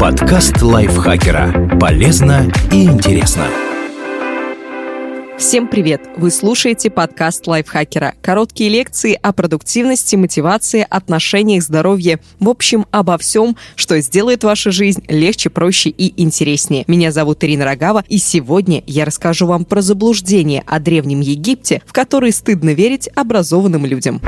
Подкаст лайфхакера. Полезно и интересно. Всем привет! Вы слушаете подкаст лайфхакера. Короткие лекции о продуктивности, мотивации, отношениях, здоровье. В общем, обо всем, что сделает вашу жизнь легче, проще и интереснее. Меня зовут Ирина Рогава, и сегодня я расскажу вам про заблуждение о Древнем Египте, в которые стыдно верить образованным людям.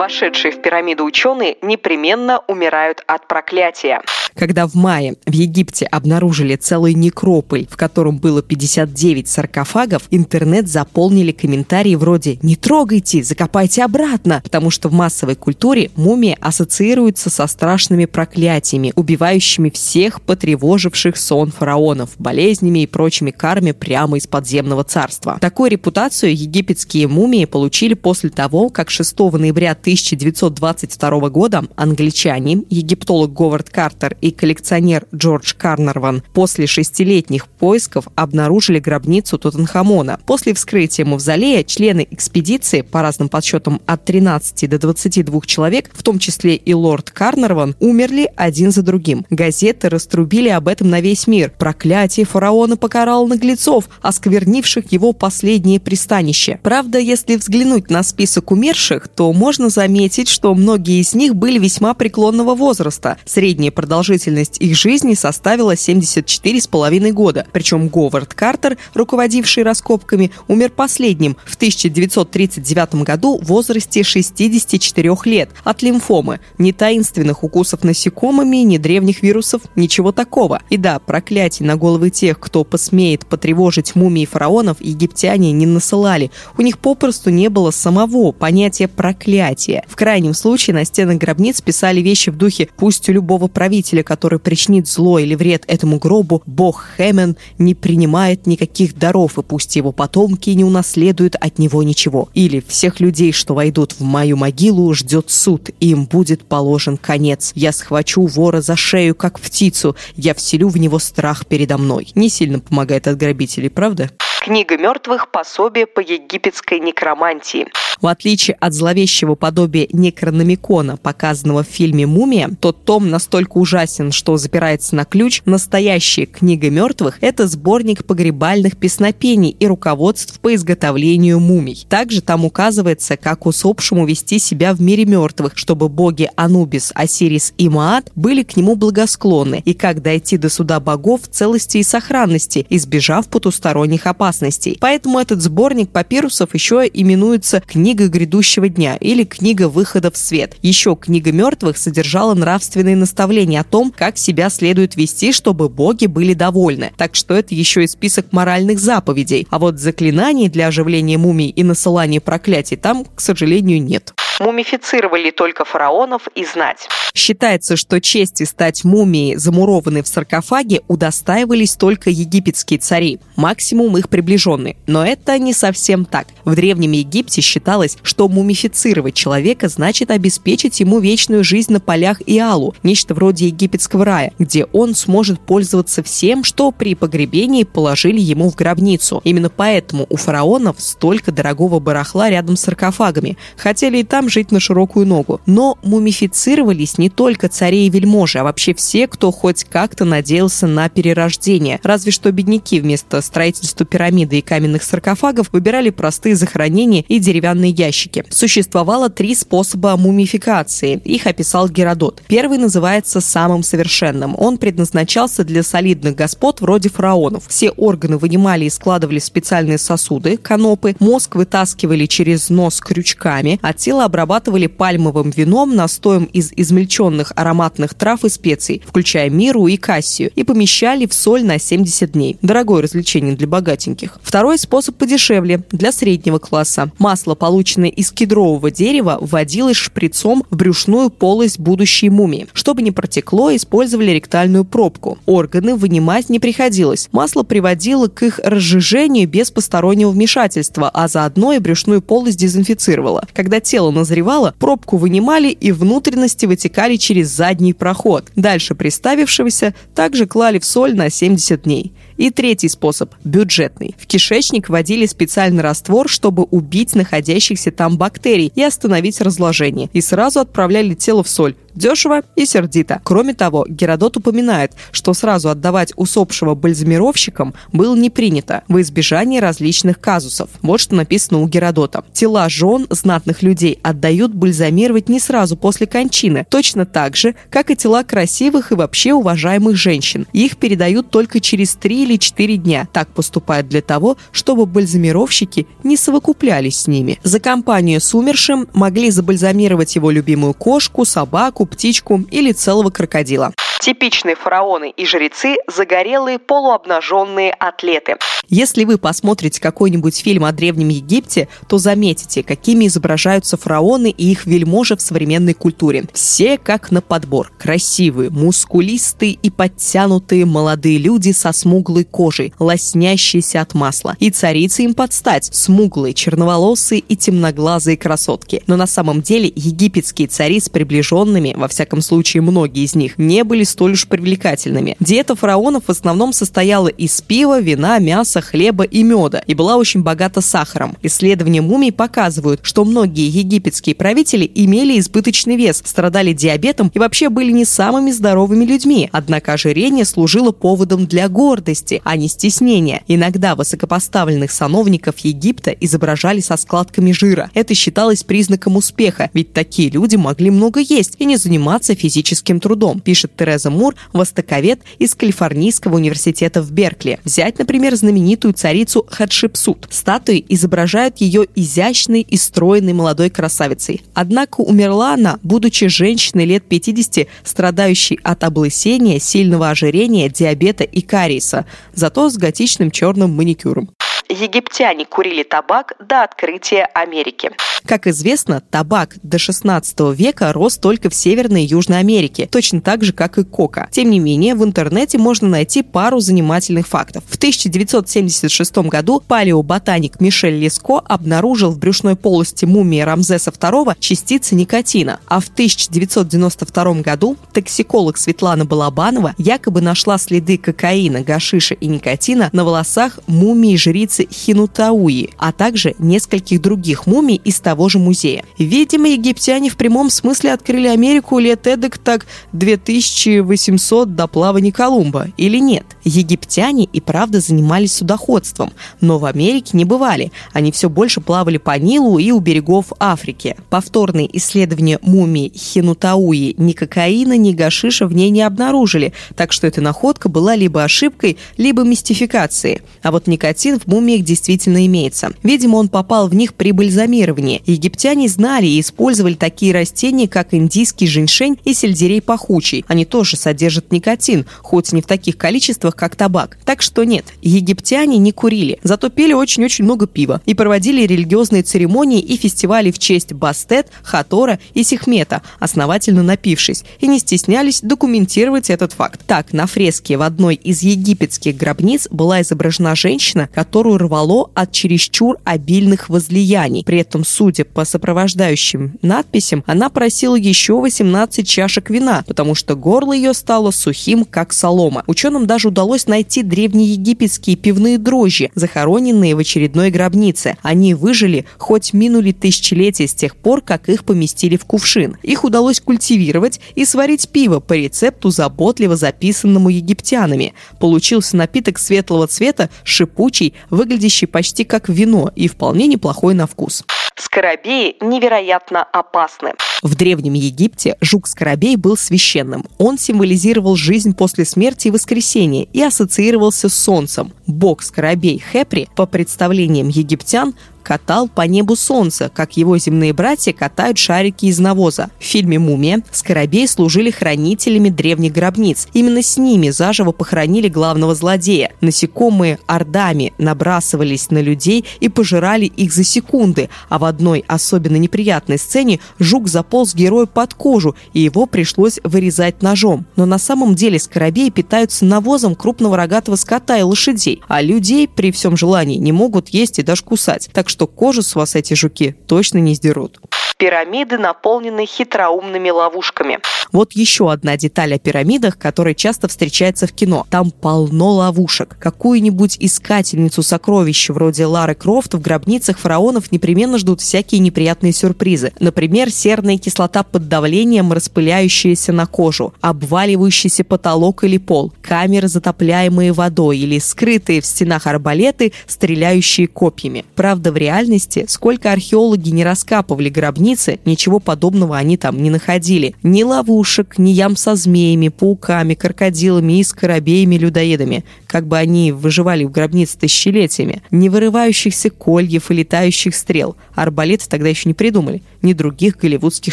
Вошедшие в пирамиду ученые непременно умирают от проклятия. Когда в мае в Египте обнаружили целый некрополь, в котором было 59 саркофагов, интернет заполнили комментарии вроде «Не трогайте, закопайте обратно», потому что в массовой культуре мумия ассоциируется со страшными проклятиями, убивающими всех потревоживших сон фараонов, болезнями и прочими карме прямо из подземного царства. Такую репутацию египетские мумии получили после того, как 6 ноября 1922 года англичане, египтолог Говард Картер и коллекционер Джордж Карнарван после шестилетних поисков обнаружили гробницу Тутанхамона. После вскрытия мавзолея члены экспедиции, по разным подсчетам от 13 до 22 человек, в том числе и лорд Карнарван, умерли один за другим. Газеты раструбили об этом на весь мир. Проклятие фараона покарало наглецов, осквернивших его последнее пристанище. Правда, если взглянуть на список умерших, то можно заметить, что многие из них были весьма преклонного возраста. Средняя продолжительность их жизни составила 74,5 года. Причем Говард Картер, руководивший раскопками, умер последним в 1939 году в возрасте 64 лет от лимфомы. Ни таинственных укусов насекомыми, ни древних вирусов, ничего такого. И да, проклятий на головы тех, кто посмеет потревожить мумии фараонов, египтяне не насылали. У них попросту не было самого понятия проклятия. В крайнем случае на стенах гробниц писали вещи в духе «Пусть у любого правителя, который причинит зло или вред этому гробу, бог Хемен не принимает никаких даров, и пусть его потомки не унаследуют от него ничего. Или всех людей, что войдут в мою могилу, ждет суд, и им будет положен конец. Я схвачу вора за шею, как птицу, я вселю в него страх передо мной. Не сильно помогает от грабителей, правда? Книга мертвых – пособие по египетской некромантии. В отличие от зловещего подобия некрономикона, показанного в фильме «Мумия», тот том настолько ужасен, что запирается на ключ. Настоящая книга мертвых – это сборник погребальных песнопений и руководств по изготовлению мумий. Также там указывается, как усопшему вести себя в мире мертвых, чтобы боги Анубис, Осирис и Маат были к нему благосклонны, и как дойти до суда богов в целости и сохранности, избежав потусторонних опасностей. Поэтому этот сборник папирусов еще именуется «Книга грядущего дня» или «Книга выхода в свет». Еще «Книга мертвых» содержала нравственные наставления о том, как себя следует вести, чтобы боги были довольны. Так что это еще и список моральных заповедей. А вот заклинаний для оживления мумий и насылания проклятий там, к сожалению, нет мумифицировали только фараонов и знать. Считается, что чести стать мумией, замурованной в саркофаге, удостаивались только египетские цари, максимум их приближенные. Но это не совсем так. В Древнем Египте считалось, что мумифицировать человека значит обеспечить ему вечную жизнь на полях Иалу, нечто вроде египетского рая, где он сможет пользоваться всем, что при погребении положили ему в гробницу. Именно поэтому у фараонов столько дорогого барахла рядом с саркофагами. Хотели и там жить на широкую ногу. Но мумифицировались не только цари и вельможи, а вообще все, кто хоть как-то надеялся на перерождение. Разве что бедняки вместо строительства пирамиды и каменных саркофагов выбирали простые захоронения и деревянные ящики. Существовало три способа мумификации. Их описал Геродот. Первый называется самым совершенным. Он предназначался для солидных господ вроде фараонов. Все органы вынимали и складывали в специальные сосуды, канопы, мозг вытаскивали через нос крючками, а тело обрабатывали пальмовым вином, настоем из измельченных ароматных трав и специй, включая миру и кассию, и помещали в соль на 70 дней. Дорогое развлечение для богатеньких. Второй способ подешевле, для среднего класса. Масло, полученное из кедрового дерева, вводилось шприцом в брюшную полость будущей мумии. Чтобы не протекло, использовали ректальную пробку. Органы вынимать не приходилось. Масло приводило к их разжижению без постороннего вмешательства, а заодно и брюшную полость дезинфицировало. Когда тело назревала, пробку вынимали и внутренности вытекали через задний проход. Дальше приставившегося также клали в соль на 70 дней. И третий способ – бюджетный. В кишечник вводили специальный раствор, чтобы убить находящихся там бактерий и остановить разложение. И сразу отправляли тело в соль. Дешево и сердито. Кроме того, Геродот упоминает, что сразу отдавать усопшего бальзамировщикам было не принято во избежание различных казусов. Вот что написано у Геродота. Тела жен знатных людей отдают бальзамировать не сразу после кончины, точно так же, как и тела красивых и вообще уважаемых женщин. Их передают только через три четыре дня. Так поступают для того, чтобы бальзамировщики не совокуплялись с ними. За компанию с умершим могли забальзамировать его любимую кошку, собаку, птичку или целого крокодила. Типичные фараоны и жрецы – загорелые полуобнаженные атлеты. Если вы посмотрите какой-нибудь фильм о Древнем Египте, то заметите, какими изображаются фараоны и их вельможи в современной культуре. Все как на подбор. Красивые, мускулистые и подтянутые молодые люди со смуглой кожей, лоснящиеся от масла. И царицы им подстать – смуглые, черноволосые и темноглазые красотки. Но на самом деле египетские цари с приближенными, во всяком случае многие из них, не были столь уж привлекательными. Диета фараонов в основном состояла из пива, вина, мяса, хлеба и меда и была очень богата сахаром. Исследования мумий показывают, что многие египетские правители имели избыточный вес, страдали диабетом и вообще были не самыми здоровыми людьми. Однако ожирение служило поводом для гордости, а не стеснения. Иногда высокопоставленных сановников Египта изображали со складками жира. Это считалось признаком успеха, ведь такие люди могли много есть и не заниматься физическим трудом, пишет Тереза Тереза Мур, востоковед из Калифорнийского университета в Беркли. Взять, например, знаменитую царицу Хатшепсут. Статуи изображают ее изящной и стройной молодой красавицей. Однако умерла она, будучи женщиной лет 50, страдающей от облысения, сильного ожирения, диабета и кариеса, зато с готичным черным маникюром египтяне курили табак до открытия Америки. Как известно, табак до 16 века рос только в Северной и Южной Америке, точно так же, как и кока. Тем не менее, в интернете можно найти пару занимательных фактов. В 1976 году палеоботаник Мишель Леско обнаружил в брюшной полости мумии Рамзеса II частицы никотина, а в 1992 году токсиколог Светлана Балабанова якобы нашла следы кокаина, гашиша и никотина на волосах мумии жрицы Хинутауи, а также нескольких других мумий из того же музея. Видимо, египтяне в прямом смысле открыли Америку лет эдак так 2800 до плавания Колумба, или нет? Египтяне и правда занимались судоходством, но в Америке не бывали. Они все больше плавали по Нилу и у берегов Африки. Повторные исследования мумии Хинутауи ни кокаина, ни гашиша в ней не обнаружили, так что эта находка была либо ошибкой, либо мистификацией. А вот никотин в мумии их действительно имеется. Видимо, он попал в них при бальзамировании. Египтяне знали и использовали такие растения, как индийский женьшень и сельдерей пахучий. Они тоже содержат никотин, хоть не в таких количествах, как табак. Так что нет, египтяне не курили, зато пили очень-очень много пива и проводили религиозные церемонии и фестивали в честь Бастет, Хатора и Сихмета, основательно напившись, и не стеснялись документировать этот факт. Так, на фреске в одной из египетских гробниц была изображена женщина, которую рвало от чересчур обильных возлияний. При этом, судя по сопровождающим надписям, она просила еще 18 чашек вина, потому что горло ее стало сухим, как солома. Ученым даже удалось найти древнеегипетские пивные дрожжи, захороненные в очередной гробнице. Они выжили, хоть минули тысячелетия с тех пор, как их поместили в кувшин. Их удалось культивировать и сварить пиво по рецепту, заботливо записанному египтянами. Получился напиток светлого цвета, шипучий, выглядит выглядящий почти как вино и вполне неплохой на вкус. Скоробеи невероятно опасны. В Древнем Египте жук-скоробей был священным. Он символизировал жизнь после смерти и воскресения и ассоциировался с солнцем. Бог-скоробей Хепри, по представлениям египтян, катал по небу солнце, как его земные братья катают шарики из навоза. В фильме «Мумия» скоробей служили хранителями древних гробниц. Именно с ними заживо похоронили главного злодея. Насекомые ордами набрасывались на людей и пожирали их за секунды, а в одной особенно неприятной сцене жук заполз герою под кожу, и его пришлось вырезать ножом. Но на самом деле скоробеи питаются навозом крупного рогатого скота и лошадей, а людей при всем желании не могут есть и даже кусать. Так что кожу с вас эти жуки точно не сдерут. Пирамиды наполнены хитроумными ловушками. Вот еще одна деталь о пирамидах, которая часто встречается в кино. Там полно ловушек. Какую-нибудь искательницу сокровищ вроде Лары Крофт в гробницах фараонов непременно ждут всякие неприятные сюрпризы. Например, серная кислота под давлением, распыляющаяся на кожу, обваливающийся потолок или пол, камеры, затопляемые водой или скрытые в стенах арбалеты, стреляющие копьями. Правда, в реальности, сколько археологи не раскапывали гробницы, ничего подобного они там не находили. Ни ловушек, ни ям со змеями, пауками, крокодилами и скоробеями-людоедами, как бы они выживали в гробнице тысячелетиями, ни вырывающихся кольев и летающих стрел. Арбалеты тогда еще не придумали, ни других голливудских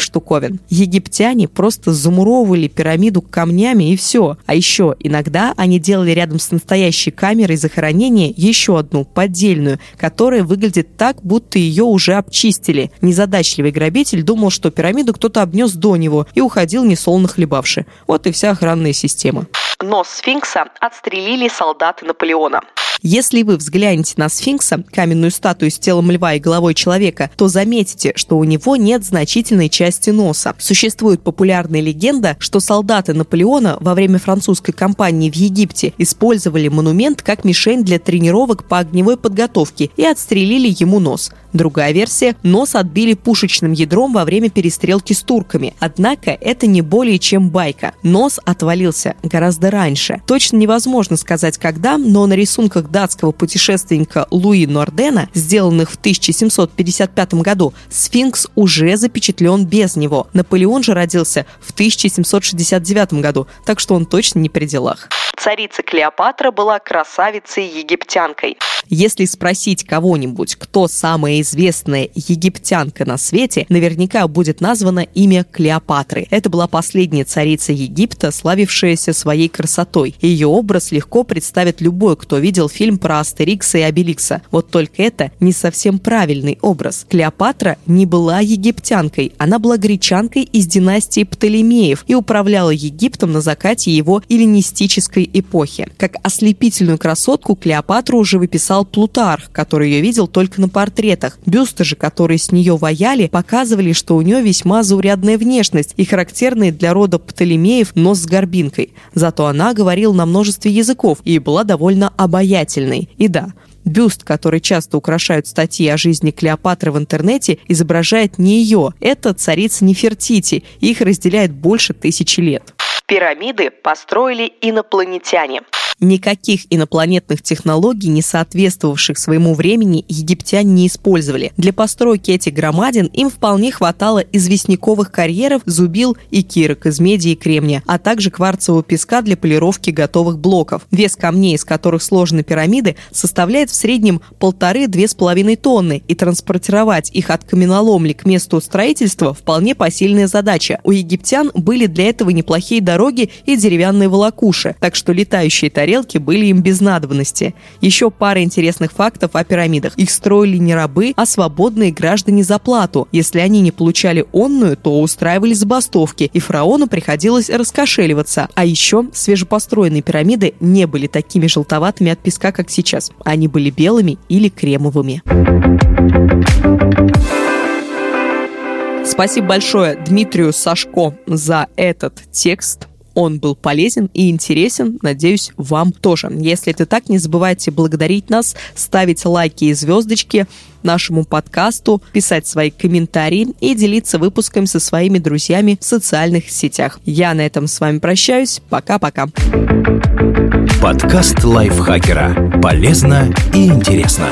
штуковин. Египтяне просто замуровывали пирамиду камнями и все. А еще иногда они делали рядом с настоящей камерой захоронения еще одну, поддельную, которая выглядит так, будто ее уже обчистили. Незадачливый грабитель думал, что пирамиду кто-то обнес до него и уходил несолоно хлебавши. Вот и вся охранная система. Нос сфинкса отстрелили солдаты Наполеона. Если вы взглянете на сфинкса, каменную статую с телом льва и головой человека, то заметите, что у него нет значительной части носа. Существует популярная легенда, что солдаты Наполеона во время французской кампании в Египте использовали монумент как мишень для тренировок по огневой подготовке и отстрелили ему нос. Другая версия – нос отбили пушечным ядром во время перестрелки с турками. Однако это не более чем байка. Нос отвалился гораздо раньше. Точно невозможно сказать когда, но на рисунках датского путешественника Луи Нордена, сделанных в 1755 году, сфинкс уже запечатлен без него. Наполеон же родился в 1769 году, так что он точно не при делах. Царица Клеопатра была красавицей-египтянкой. Если спросить кого-нибудь, кто самая известная египтянка на свете, наверняка будет названо имя Клеопатры. Это была последняя царица Египта, славившаяся своей красотой. Ее образ легко представит любой, кто видел фильм про Астерикса и Обеликса. Вот только это не совсем правильный образ. Клеопатра не была египтянкой, она была гречанкой из династии Птолемеев и управляла Египтом на закате его эллинистической эпохи. Как ослепительную красотку Клеопатру уже выписал писал Плутарх, который ее видел только на портретах. Бюсты же, которые с нее ваяли, показывали, что у нее весьма заурядная внешность и характерный для рода Птолемеев нос с горбинкой. Зато она говорила на множестве языков и была довольно обаятельной. И да, Бюст, который часто украшают статьи о жизни Клеопатры в интернете, изображает не ее. Это царица Нефертити. Их разделяет больше тысячи лет. Пирамиды построили инопланетяне. Никаких инопланетных технологий, не соответствовавших своему времени, египтяне не использовали. Для постройки этих громадин им вполне хватало известняковых карьеров, зубил и кирок из меди и кремния, а также кварцевого песка для полировки готовых блоков. Вес камней, из которых сложены пирамиды, составляет в среднем полторы-две с половиной тонны, и транспортировать их от каменоломли к месту строительства вполне посильная задача. У египтян были для этого неплохие дороги и деревянные волокуши, так что летающие тарелки тарелки были им без надобности. Еще пара интересных фактов о пирамидах. Их строили не рабы, а свободные граждане за плату. Если они не получали онную, то устраивали забастовки, и фараону приходилось раскошеливаться. А еще свежепостроенные пирамиды не были такими желтоватыми от песка, как сейчас. Они были белыми или кремовыми. Спасибо большое Дмитрию Сашко за этот текст он был полезен и интересен. Надеюсь, вам тоже. Если это так, не забывайте благодарить нас, ставить лайки и звездочки нашему подкасту, писать свои комментарии и делиться выпуском со своими друзьями в социальных сетях. Я на этом с вами прощаюсь. Пока-пока. Подкаст лайфхакера. Полезно и интересно.